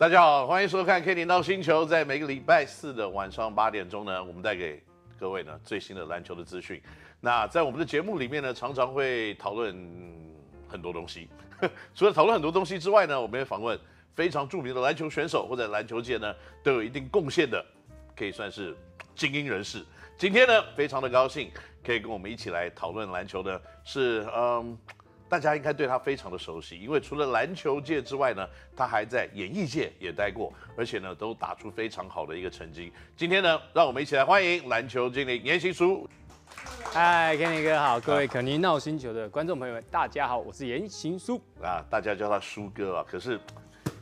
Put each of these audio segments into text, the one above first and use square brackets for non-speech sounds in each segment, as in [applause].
大家好，欢迎收看《Kenny NOW 星球》。在每个礼拜四的晚上八点钟呢，我们带给各位呢最新的篮球的资讯。那在我们的节目里面呢，常常会讨论很多东西。[laughs] 除了讨论很多东西之外呢，我们也访问非常著名的篮球选手，或者篮球界呢都有一定贡献的，可以算是精英人士。今天呢，非常的高兴可以跟我们一起来讨论篮球的是，嗯。大家应该对他非常的熟悉，因为除了篮球界之外呢，他还在演艺界也待过，而且呢都打出非常好的一个成绩。今天呢，让我们一起来欢迎篮球精灵颜行书。嗨，Kenny 哥好，各位肯尼 NOW 星球的观众朋友们，大家好，我是严行书啊，大家叫他书哥啊。可是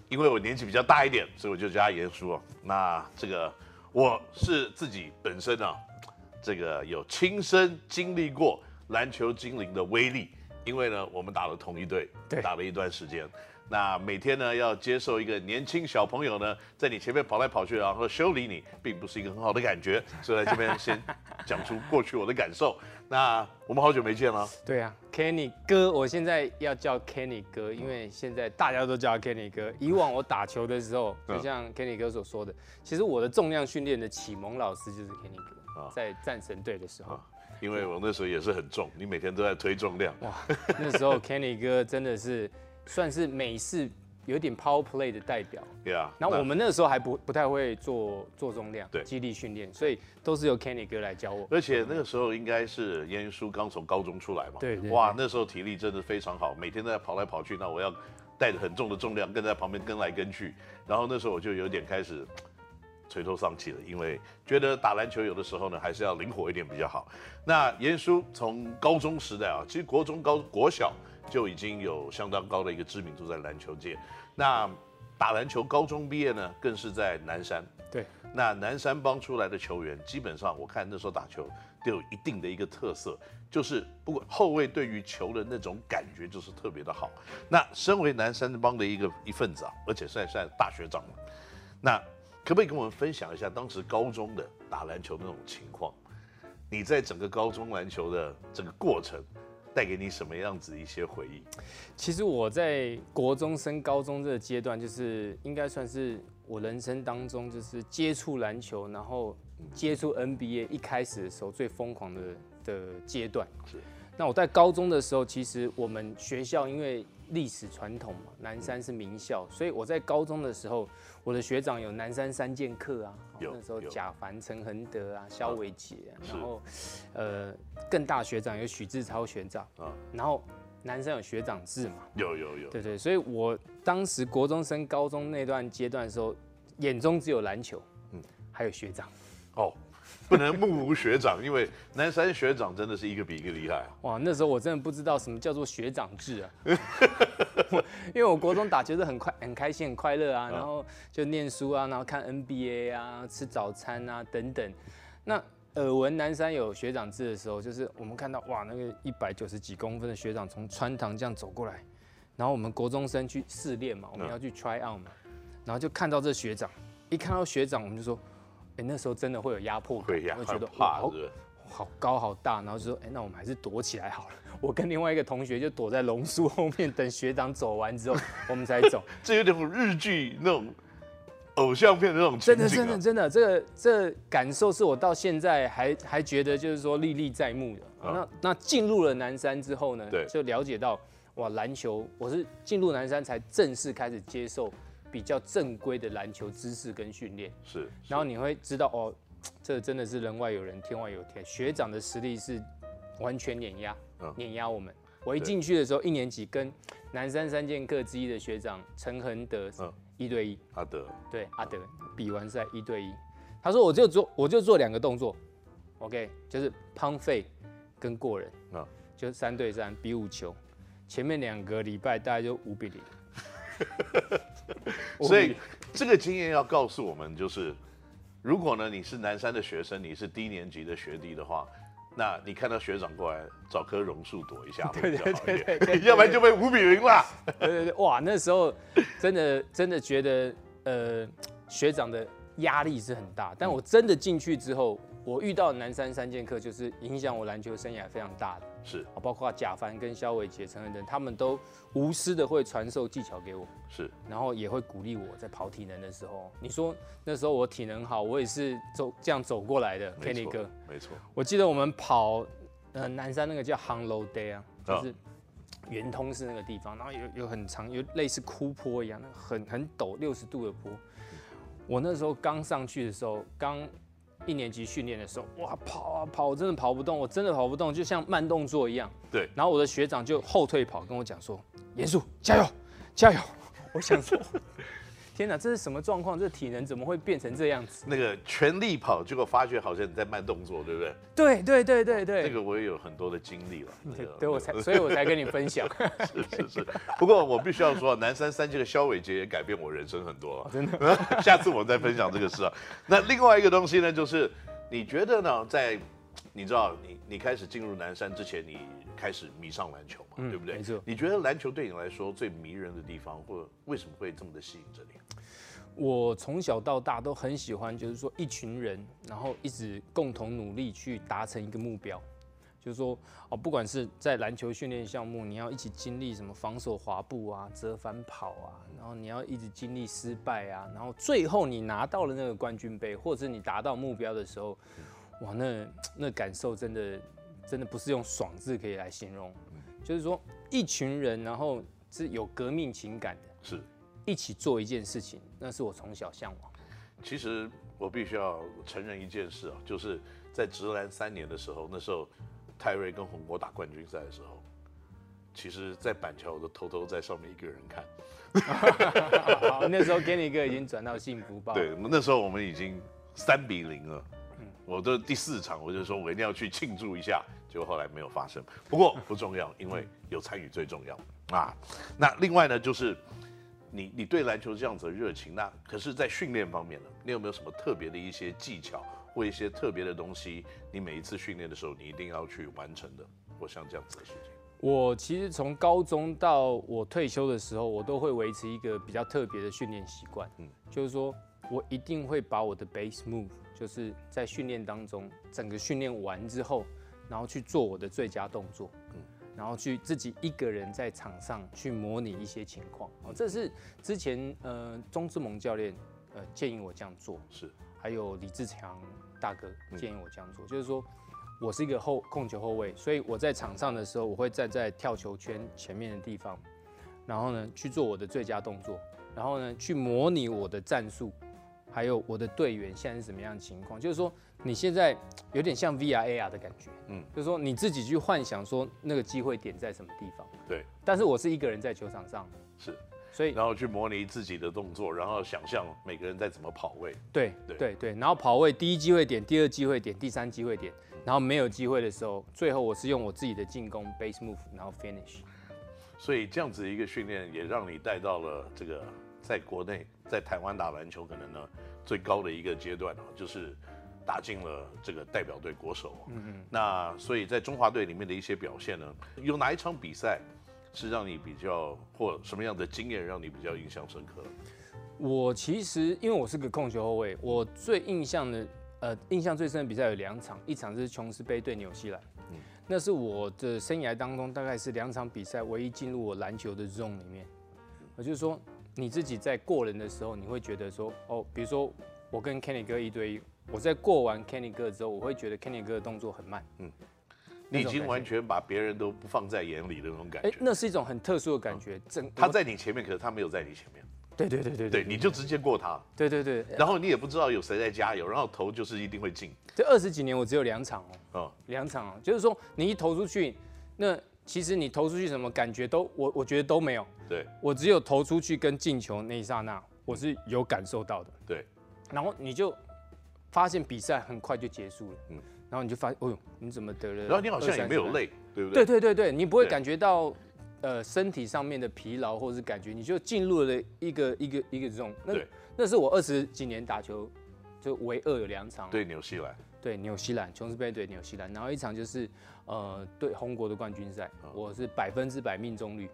因为我年纪比较大一点，所以我就叫他严叔啊。那这个我是自己本身啊，这个有亲身经历过篮球精灵的威力。因为呢，我们打了同一队，对，打了一段时间。那每天呢，要接受一个年轻小朋友呢，在你前面跑来跑去，然后修理你，并不是一个很好的感觉。[laughs] 所以在这边先讲出过去我的感受。那我们好久没见了。对啊，Kenny 哥，我现在要叫 Kenny 哥，因为现在大家都叫 Kenny 哥。以往我打球的时候，就像 Kenny 哥所说的，其实我的重量训练的启蒙老师就是 Kenny 哥，在战神队的时候。因为我那时候也是很重，你每天都在推重量。哇，那时候 Kenny 哥真的是算是美式有点 power play 的代表。对啊。那我们那时候还不不太会做做重量，对，肌力训练，所以都是由 Kenny 哥来教我。而且那个时候应该是颜书刚从高中出来嘛。对。哇，那时候体力真的非常好，每天都在跑来跑去。那我要带着很重的重量跟在旁边跟来跟去，然后那时候我就有点开始。垂头丧气的，因为觉得打篮球有的时候呢，还是要灵活一点比较好。那严叔从高中时代啊，其实国中、高国小就已经有相当高的一个知名度在篮球界。那打篮球，高中毕业呢，更是在南山。对，那南山帮出来的球员，基本上我看那时候打球都有一定的一个特色，就是不管后卫对于球的那种感觉就是特别的好。那身为南山帮的一个一份子啊，而且算算大学长了，那。可不可以跟我们分享一下当时高中的打篮球的那种情况？你在整个高中篮球的整个过程，带给你什么样子的一些回忆？其实我在国中升高中这个阶段，就是应该算是我人生当中就是接触篮球，然后接触 NBA 一开始的时候最疯狂的的阶段。是。那我在高中的时候，其实我们学校因为历史传统嘛，南山是名校，所以我在高中的时候。我的学长有南山三剑客啊，那时候贾凡、陈恒德啊、肖伟杰，然后呃更大学长有许志超学长啊，然后南山有学长制嘛，有有有，对对，所以我当时国中升高中那段阶段的时候，眼中只有篮球，嗯，还有学长，哦。不能目无学长，因为南山学长真的是一个比一个厉害啊！哇，那时候我真的不知道什么叫做学长制啊，[laughs] 因为我国中打球是很快、很开心、很快乐啊，然后就念书啊，然后看 NBA 啊，吃早餐啊等等。那耳闻南山有学长制的时候，就是我们看到哇，那个一百九十几公分的学长从穿堂这样走过来，然后我们国中生去试练嘛，我们要去 try out 嘛，然后就看到这学长，一看到学长，我们就说。哎，那时候真的会有压迫感，会觉得怕，好，好高好大，然后就说，哎，那我们还是躲起来好了。我跟另外一个同学就躲在榕树后面，等学长走完之后，我们才走。[laughs] 这有点日剧那种偶像片的那种情景啊。真的，真的，真的，这个这個感受是我到现在还还觉得就是说历历在目的。那那进入了南山之后呢，就了解到哇，篮球，我是进入南山才正式开始接受。比较正规的篮球知识跟训练。是，然后你会知道哦，[tsk] 这真的是人外有人，天外有天。学长的实力是完全碾压，碾压我们。我一进去的时候，一年级跟南山三剑客之一的学长陈恒德一对一，阿德。对阿德比完赛一对一，他说我就做我就做两个动作，OK，就是 pump fake 跟过人，就三对三比五球，前面两个礼拜大概就五比零。[laughs] 所以这个经验要告诉我们，就是如果呢你是南山的学生，你是低年级的学弟的话，那你看到学长过来，找棵榕树躲一下 [laughs] 会比较好一点，[laughs] 要不然就被五比零了。对对对，哇，那时候真的真的觉得呃学长的压力是很大，但我真的进去之后，我遇到南山三剑客，就是影响我篮球生涯非常大的，是。啊，包括贾凡跟肖伟杰、陈恩等，他们都无私的会传授技巧给我，是，然后也会鼓励我在跑体能的时候。你说那时候我体能好，我也是走这样走过来的，Kenny 哥，没错。我记得我们跑呃南山那个叫 Hang Low Day 啊，就是圆通是那个地方，然后有有很长，有类似枯坡一样，那个很很陡，六十度的坡。我那时候刚上去的时候，刚。一年级训练的时候，哇，跑啊跑，我真的跑不动，我真的跑不动，就像慢动作一样。对。然后我的学长就后退跑，跟我讲说：“严肃，加油，加油！”我想说。天哪，这是什么状况？这体能怎么会变成这样子？那个全力跑，结果发觉好像你在慢动作，对不对？对对对对对。这个我也有很多的经历了。对，对我才，所以我才跟你分享。[laughs] 是是是。不过我必须要说，南山三杰的肖伟杰也改变我人生很多了。哦，真的。[laughs] 下次我们再分享这个事啊。那另外一个东西呢，就是你觉得呢，在你知道你你开始进入南山之前，你开始迷上篮球嘛，嗯、对不对？没错。你觉得篮球对你来说最迷人的地方，或者为什么会这么的吸引着你？我从小到大都很喜欢，就是说一群人，然后一直共同努力去达成一个目标。就是说哦，不管是在篮球训练项目，你要一起经历什么防守滑步啊、折返跑啊，然后你要一直经历失败啊，然后最后你拿到了那个冠军杯，或者是你达到目标的时候，哇，那那感受真的真的不是用爽字可以来形容。就是说一群人，然后是有革命情感的，是。一起做一件事情，那是我从小向往。其实我必须要承认一件事啊，就是在直男三年的时候，那时候泰瑞跟红国打冠军赛的时候，其实，在板桥我都偷偷在上面一个人看。好，[laughs] 那时候 Kenny 哥已经转到幸福报。对，那时候我们已经三比零了。嗯，我的第四场我就说我一定要去庆祝一下，结果后来没有发生。不过不重要，因为有参与最重要啊。那另外呢，就是。你你对篮球这样子的热情，那可是，在训练方面呢，你有没有什么特别的一些技巧或一些特别的东西？你每一次训练的时候，你一定要去完成的，或像这样子的事情。我其实从高中到我退休的时候，我都会维持一个比较特别的训练习惯，嗯，就是说我一定会把我的 base move，就是在训练当中整个训练完之后，然后去做我的最佳动作，嗯。然后去自己一个人在场上去模拟一些情况，哦，这是之前呃钟志蒙教练呃建议我这样做，是，还有李志强大哥建议我这样做，就是说我是一个后控球后卫，所以我在场上的时候，我会站在跳球圈前面的地方，然后呢去做我的最佳动作，然后呢去模拟我的战术，还有我的队员现在是什么样的情况，就是说。你现在有点像 VR AR 的感觉，嗯，就是说你自己去幻想说那个机会点在什么地方，对。但是我是一个人在球场上，是，所以然后去模拟自己的动作，然后想象每个人在怎么跑位，对对对对。然后跑位第一机会点，第二机会点，第三机会点，然后没有机会的时候，最后我是用我自己的进攻 base move，然后 finish。所以这样子一个训练也让你带到了这个在国内在台湾打篮球可能呢最高的一个阶段啊，就是。打进了这个代表队国手，嗯嗯，那所以在中华队里面的一些表现呢，有哪一场比赛是让你比较或什么样的经验让你比较印象深刻？我其实因为我是个控球后卫，我最印象的呃印象最深的比赛有两场，一场是琼斯杯对纽西兰，嗯，那是我的生涯当中大概是两场比赛唯一进入我篮球的 zone 里面，我就是说你自己在过人的时候，你会觉得说哦，比如说我跟 Kenny 哥一对一。我在过完 Kenny 哥之后，我会觉得 Kenny 哥的动作很慢。嗯，你已经完全把别人都不放在眼里的那种感觉。哎，那是一种很特殊的感觉。整他在你前面，可是他没有在你前面。对对对对对，你就直接过他。对对对。然后你也不知道有谁在加油，然后投就是一定会进。这二十几年我只有两场哦。哦。两场哦，就是说你一投出去，那其实你投出去什么感觉都我我觉得都没有。对。我只有投出去跟进球那一刹那，我是有感受到的。对。然后你就。发现比赛很快就结束了，嗯，然后你就发现，哦呦，你怎么得了？然后你好像也没有累，对不对？对对对对，你不会感觉到，呃，身体上面的疲劳或者是感觉，你就进入了一个一个一个这种，那那是我二十几年打球就唯二有两场，对纽西兰，对纽西兰琼斯杯对纽西兰，然后一场就是呃对红国的冠军赛，我是百分之百命中率。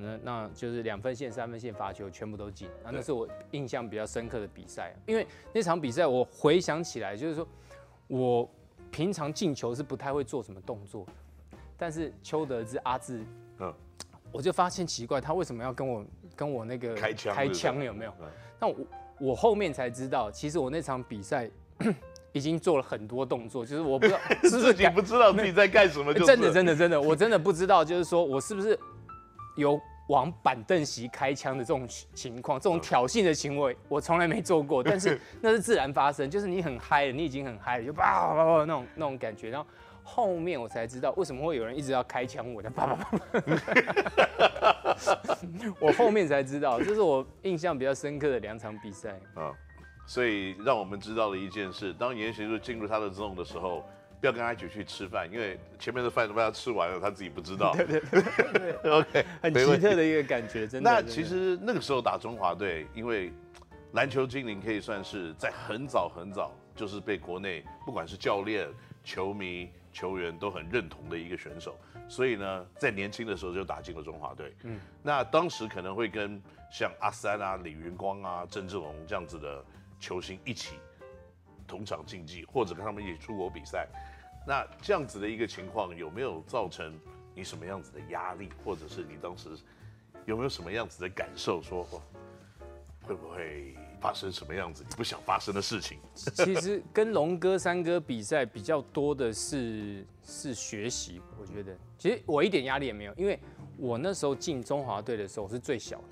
那那就是两分线、三分线罚球全部都进，那那是我印象比较深刻的比赛。因为那场比赛我回想起来，就是说我平常进球是不太会做什么动作，但是邱德志阿志，嗯，我就发现奇怪，他为什么要跟我跟我那个开枪开枪有没有？那我我后面才知道，其实我那场比赛 [clears throat] 已经做了很多动作，就是我不知道 [laughs] 是不是自己不知道自己在干什么，真的真的真的，我真的不知道，就是说我是不是有。往板凳席开枪的这种情况，这种挑衅的行为，我从来没做过。但是 [laughs] 那是自然发生，就是你很嗨了，你已经很嗨了，就叭叭叭那种那种感觉。然后后面我才知道为什么会有人一直要开枪，我的叭。我后面才知道，这是我印象比较深刻的两场比赛啊。所以让我们知道了一件事：当颜行儒进入他的 zone 的时候。不要跟他一起去吃饭，因为前面的饭都被他吃完了，他自己不知道。[laughs] 对对对，[laughs] OK，很奇特的一个感觉，真的。那其实那个时候打中华队，因为篮球精灵可以算是在很早很早就是被国内不管是教练、球迷、球员都很认同的一个选手，所以呢，在年轻的时候就打进了中华队。嗯，那当时可能会跟像阿三啊、李云光啊、郑志龙这样子的球星一起。同场竞技，或者跟他们一起出国比赛，那这样子的一个情况有没有造成你什么样子的压力，或者是你当时有没有什么样子的感受说？会不会发生什么样子你不想发生的事情？[laughs] 其实跟龙哥、三哥比赛比较多的是是学习，我觉得其实我一点压力也没有，因为我那时候进中华队的时候是最小的，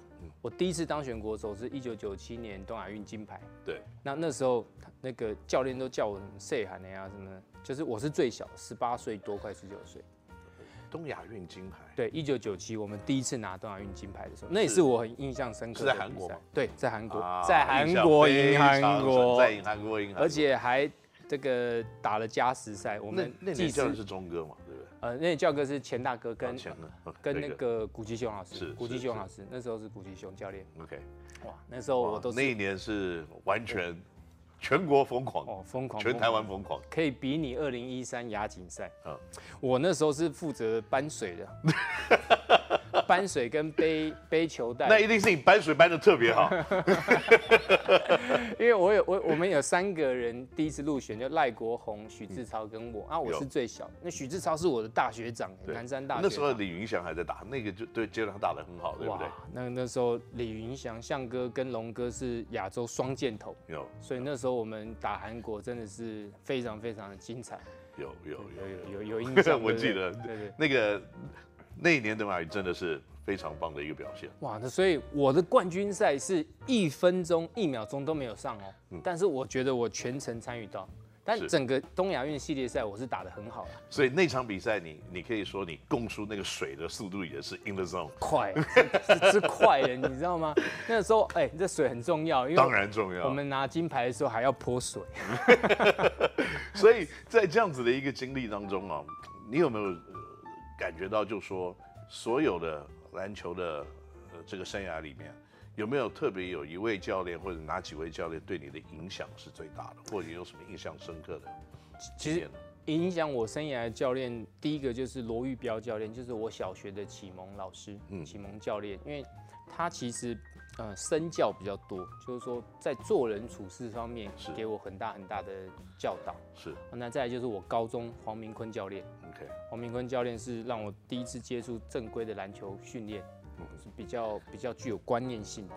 我第一次当选国手是一九九七年东亚运金牌，对，那那时候。那个教练都叫我什么 “say 喊的呀”什么，就是我是最小，十八岁多，快十九岁。东亚运金牌。对，一九九七我们第一次拿东亚运金牌的时候，那也是我很印象深刻的。是在韩国吗？对，在韩国，在韩国赢韩国，在韩国赢，而且还这个打了加时赛。我们那年教练是钟哥嘛，对不对？呃，那年教哥是钱大哥跟跟那个古吉雄老师，古吉雄老师那时候是古吉雄教练。OK，哇，那时候我都那一年是完全。全国疯狂哦，疯狂，全台湾疯狂，可以比拟二零一三亚锦赛。嗯，我那时候是负责搬水的。[laughs] 搬水跟背背球袋，[laughs] 那一定是你搬水搬的特别好。[laughs] 因为我有我我们有三个人第一次入选，就赖国宏、许志超跟我，啊，我是最小。那许志超是我的大学长，南山大学。那时候李云祥还在打，那个就对阶段他打的很好，对不对？那那时候李云祥、向哥跟龙哥是亚洲双箭头，有。所以那时候我们打韩国真的是非常非常的精彩。有有有有有有印象，[laughs] 我记得，对对，那个。那一年的马宇真的是非常棒的一个表现。哇，那所以我的冠军赛是一分钟一秒钟都没有上哦，嗯、但是我觉得我全程参与到，但整个东亚运系列赛我是打得很好了。所以那场比赛你你可以说你供出那个水的速度也是 in the zone，快，是，[laughs] 是快的，你知道吗？[laughs] 那个时候哎、欸，这水很重要，因为当然重要。我们拿金牌的时候还要泼水，[laughs] 所以在这样子的一个经历当中啊，你有没有？感觉到，就说所有的篮球的呃这个生涯里面，有没有特别有一位教练或者哪几位教练对你的影响是最大的，或者有什么印象深刻的？其实影响我生涯的教练，第一个就是罗玉标教练，就是我小学的启蒙老师，嗯，启蒙教练，因为他其实。呃，身教比较多，就是说在做人处事方面给我很大很大的教导。是，那再来就是我高中黄明坤教练。OK，黄明坤教练是让我第一次接触正规的篮球训练，嗯，是比较比较具有观念性的。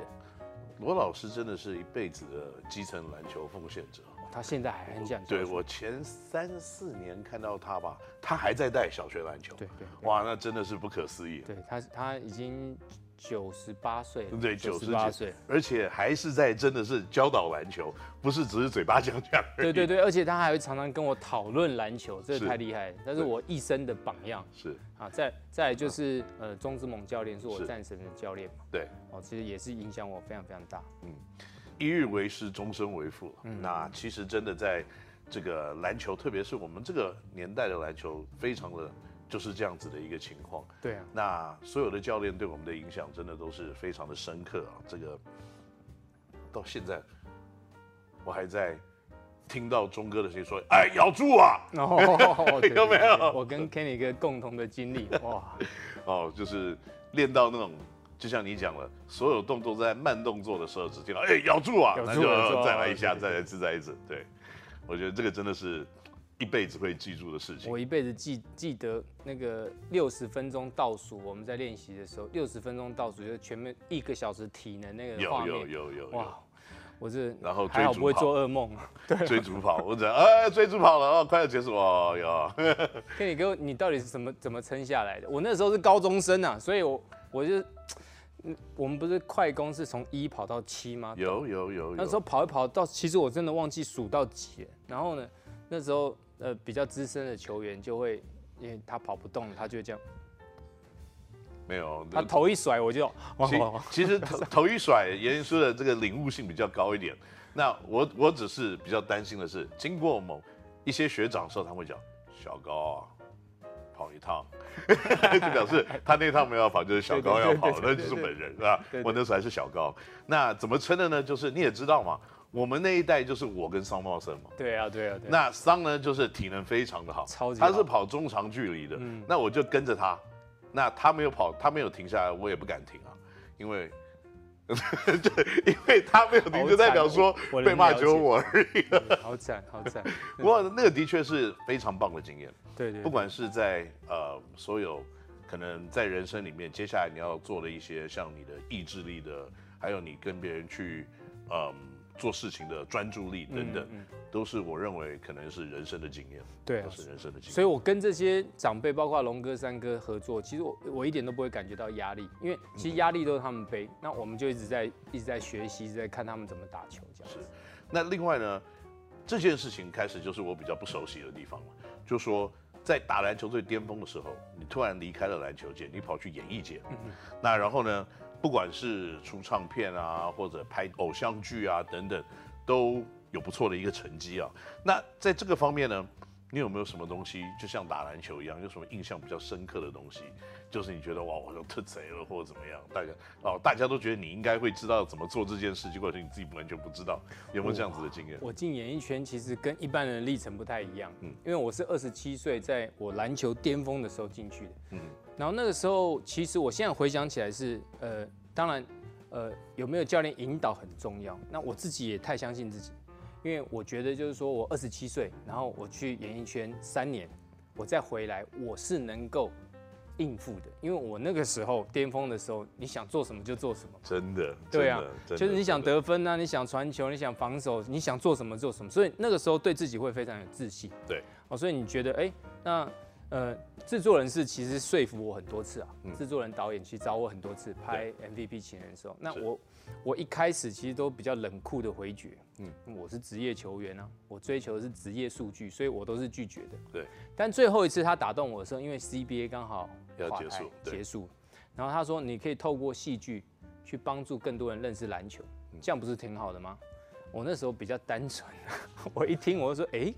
罗老师真的是一辈子的基层篮球奉献者，他现在还很想。对，我前三四年看到他吧，他还在带小学篮球。对对，哇，那真的是不可思议。对他，他已经。九十八岁了，对，九十八岁，而且还是在真的是教导篮球，不是只是嘴巴讲讲。对对对，而且他还会常常跟我讨论篮球，这个太厉害了，那是我一生的榜样。是啊，再再来就是呃，钟之猛教练是我战神的教练嘛。对，哦，其实也是影响我非常非常大。嗯，一日为师，终身为父。嗯，那其实真的在这个篮球，特别是我们这个年代的篮球，非常的。就是这样子的一个情况。对啊，那所有的教练对我们的影响真的都是非常的深刻啊。这个到现在我还在听到钟哥的声音说：“哎，咬住啊！” [laughs] 哦，[laughs] 有没有？我跟 Kenny 一个共同的经历哇。[laughs] 哦，就是练到那种，就像你讲了，所有动作在慢动作的时候，只听到“哎，咬住啊”，那就再来一下，再来一次，再来一次。对，我觉得这个真的是。一辈子会记住的事情？我一辈子记记得那个六十分钟倒数，我们在练习的时候，六十分钟倒数就是全面一个小时体能那个画面，有有有有，有哇！我是然后还好不会做噩梦，对，追逐跑，我讲哎，追逐跑了哦，快要结束哦哟。跟你哥，[laughs] 你到底是怎么怎么撑下来的？我那时候是高中生啊，所以我我就，我们不是快攻是从一跑到七吗？有有有有。那时候跑一跑到，其实我真的忘记数到几。然后呢，那时候呃比较资深的球员就会，因为他跑不动，他就这样。没有，他头一甩我就。其其实头 [laughs] 头一甩，严叔的这个领悟性比较高一点。那我我只是比较担心的是，经过某一些学长的时候，他会讲小高啊，跑一趟，[laughs] 就表示他那趟没有跑，就是小高要跑，那就是本人是吧？我那时候还是小高。那怎么称的呢？就是你也知道嘛，我们那一代就是我跟桑茂森嘛。对啊，对啊，对。那桑呢，就是体能非常的好，超级。他是跑中长距离的，嗯，那我就跟着他。那他没有跑，他没有停下来，我也不敢停啊，因为，[laughs] 因为他没有停，就代表说被骂只有我而已。好惨，好惨。[laughs] 不过那个的确是非常棒的经验。对对。不管是在呃所有可能在人生里面，接下来你要做的一些，像你的意志力的，还有你跟别人去，嗯。做事情的专注力等等，嗯嗯、都是我认为可能是人生的经验。对、啊，都是人生的经验。所以我跟这些长辈，包括龙哥、三哥合作，其实我我一点都不会感觉到压力，因为其实压力都是他们背。嗯、那我们就一直在一直在学习，一直在看他们怎么打球这样。是。那另外呢，这件事情开始就是我比较不熟悉的地方了。就说在打篮球最巅峰的时候，你突然离开了篮球界，你跑去演艺界。嗯嗯。那然后呢？不管是出唱片啊，或者拍偶像剧啊等等，都有不错的一个成绩啊。那在这个方面呢，你有没有什么东西，就像打篮球一样，有什么印象比较深刻的东西？就是你觉得哇，我就特贼了，或者怎么样？大家哦，大家都觉得你应该会知道怎么做这件事，结果是你自己完全不知道，有没有这样子的经验？我进演艺圈其实跟一般人的历程不太一样，嗯，因为我是二十七岁，在我篮球巅峰的时候进去的，嗯。然后那个时候，其实我现在回想起来是，呃，当然，呃，有没有教练引导很重要。那我自己也太相信自己，因为我觉得就是说我二十七岁，然后我去演艺圈三年，我再回来，我是能够应付的。因为我那个时候巅峰的时候，你想做什么就做什么。真的。对啊，就是你想得分啊，你想传球，你想防守，你想做什么做什么。所以那个时候对自己会非常有自信。对。哦，所以你觉得，哎，那。呃，制作人是其实说服我很多次啊，制作人导演去找我很多次拍 MVP 情人的时候，那我我一开始其实都比较冷酷的回绝，嗯，我是职业球员啊，我追求的是职业数据，所以我都是拒绝的。对，但最后一次他打动我的时候，因为 CBA 刚好要结束，结束，然后他说你可以透过戏剧去帮助更多人认识篮球，这样不是挺好的吗？我那时候比较单纯，[laughs] 我一听我就说，哎，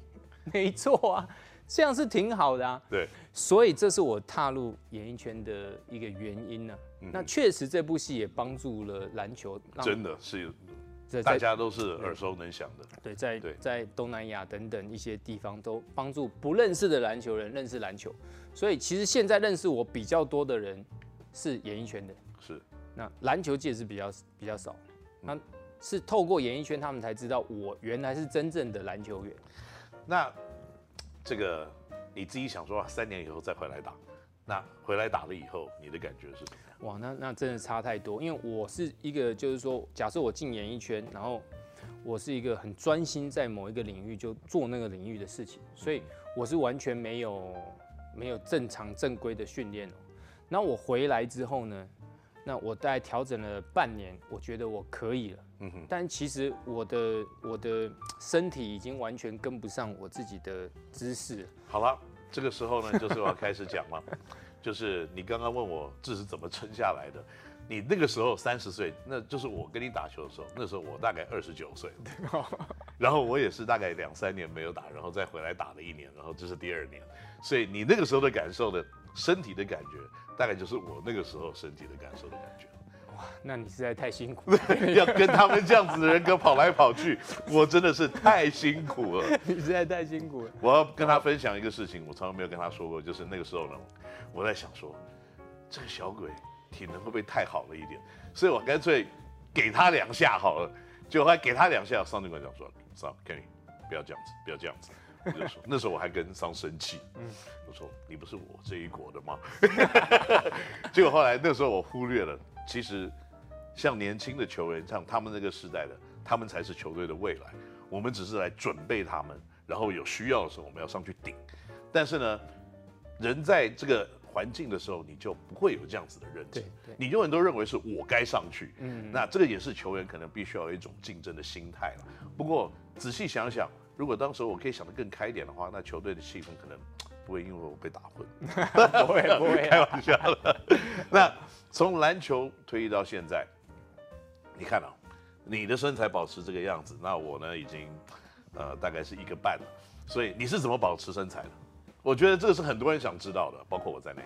没错啊。这样是挺好的啊，对，所以这是我踏入演艺圈的一个原因呢、啊。嗯、那确实这部戏也帮助了篮球，真的是，大家都是耳熟能详的。对，在对在东南亚等等一些地方都帮助不认识的篮球人认识篮球，所以其实现在认识我比较多的人是演艺圈的，是。那篮球界是比较比较少，那是透过演艺圈他们才知道我原来是真正的篮球员。那。这个你自己想说，三年以后再回来打，那回来打了以后，你的感觉是？哇，那那真的差太多。因为我是一个，就是说，假设我进演艺圈，然后我是一个很专心在某一个领域就做那个领域的事情，所以我是完全没有没有正常正规的训练哦。那我回来之后呢？那我大概调整了半年，我觉得我可以了。嗯哼。但其实我的我的身体已经完全跟不上我自己的姿势。好了，这个时候呢，就是我要开始讲了。就是你刚刚问我这是怎么撑下来的。你那个时候三十岁，那就是我跟你打球的时候，那时候我大概二十九岁。然后我也是大概两三年没有打，然后再回来打了一年，然后这是第二年。所以你那个时候的感受的身体的感觉。大概就是我那个时候身体的感受的感觉。哇，那你实在太辛苦了，[laughs] 要跟他们这样子的人格跑来跑去，[laughs] 我真的是太辛苦了。你实在太辛苦了。我要跟他分享一个事情，我从来没有跟他说过，就是那个时候呢，我在想说，这个小鬼体能会不会太好了一点？所以我干脆给他两下好了，就还给他两下。上帝官讲说，上 Kenny，不要这样子，不要这样子。我就说，那时候我还跟桑生气，嗯，我说你不是我这一国的吗？[laughs] 结果后来那时候我忽略了，其实像年轻的球员，像他们那个时代的，他们才是球队的未来，我们只是来准备他们，然后有需要的时候我们要上去顶。但是呢，人在这个环境的时候，你就不会有这样子的认知，你永远都认为是我该上去。嗯，那这个也是球员可能必须要有一种竞争的心态了。不过仔细想想，如果当时我可以想得更开一点的话，那球队的气氛可能不会因为我被打昏。[laughs] 不会 [laughs] 不会，开玩笑了。那从篮球退役到现在，你看啊，你的身材保持这个样子，那我呢已经呃大概是一个半了。所以你是怎么保持身材的？我觉得这个是很多人想知道的，包括我在内。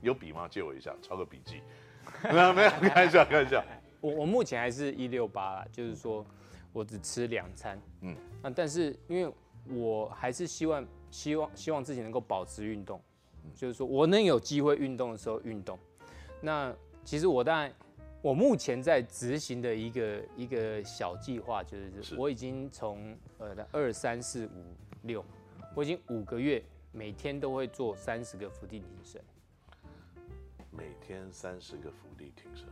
有笔吗？借我一下，抄个笔记。[laughs] 没有，没有，开玩笑，开玩笑。我我目前还是一六八啦，就是说我只吃两餐。嗯，那但是因为我还是希望希望希望自己能够保持运动，就是说我能有机会运动的时候运动。那其实我当然，我目前在执行的一个一个小计划，就是我已经从呃二三四五六，我已经五个月。每天都会做三十个伏地挺身，每天三十个伏地挺身，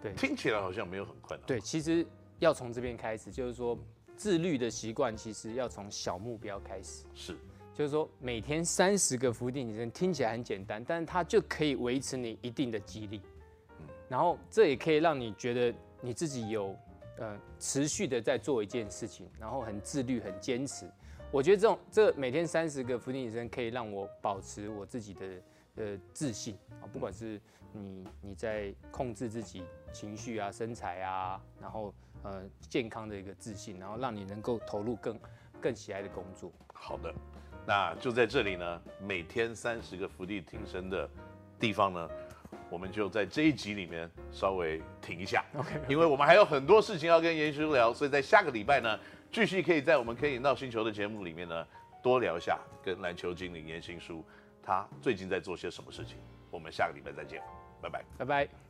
对，听起来好像没有很困难。对，其实要从这边开始，就是说自律的习惯，其实要从小目标开始。是，就是说每天三十个伏地挺身，听起来很简单，但是它就可以维持你一定的肌力。嗯，然后这也可以让你觉得你自己有呃持续的在做一件事情，然后很自律、很坚持。我觉得这种这每天三十个伏地挺身可以让我保持我自己的呃自信啊，不管是你你在控制自己情绪啊、身材啊，然后呃健康的一个自信，然后让你能够投入更更喜爱的工作。好的，那就在这里呢，每天三十个伏地挺身的地方呢，我们就在这一集里面稍微停一下，OK，因为我们还有很多事情要跟严叔聊，所以在下个礼拜呢。继续可以在我们可以闹星球的节目里面呢，多聊一下跟篮球经理严新书他最近在做些什么事情。我们下个礼拜再见，拜拜，拜拜。